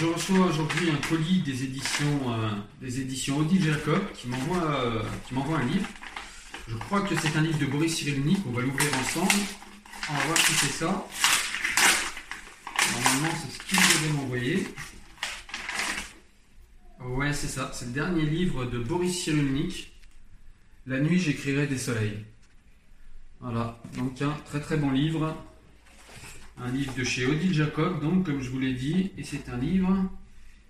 Je reçois aujourd'hui un colis des éditions, euh, des éditions Odile Jacob qui m'envoie euh, qui m'envoie un livre. Je crois que c'est un livre de Boris Cyrulnik. On va l'ouvrir ensemble. On va voir si c'est ça. Normalement, c'est ce qu'il devait m'envoyer. Ouais, c'est ça. C'est le dernier livre de Boris Cyrulnik. La nuit, j'écrirai des soleils. Voilà. Donc, un très très bon livre. Un livre de chez Odile Jacob, donc, comme je vous l'ai dit. Et c'est un livre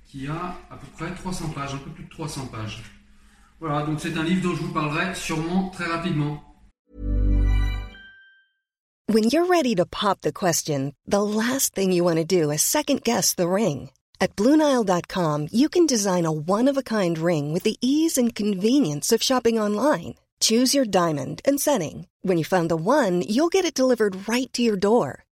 qui a à peu près 300 pages, un peu plus de 300 pages. Voilà, donc c'est un livre dont je vous parlerai sûrement très rapidement. When you're ready to pop the question, the last thing you want to do is second guess the ring. At Bluenile.com, you can design a one of a kind ring with the ease and convenience of shopping online. Choose your diamond and setting. When you find the one, you'll get it delivered right to your door.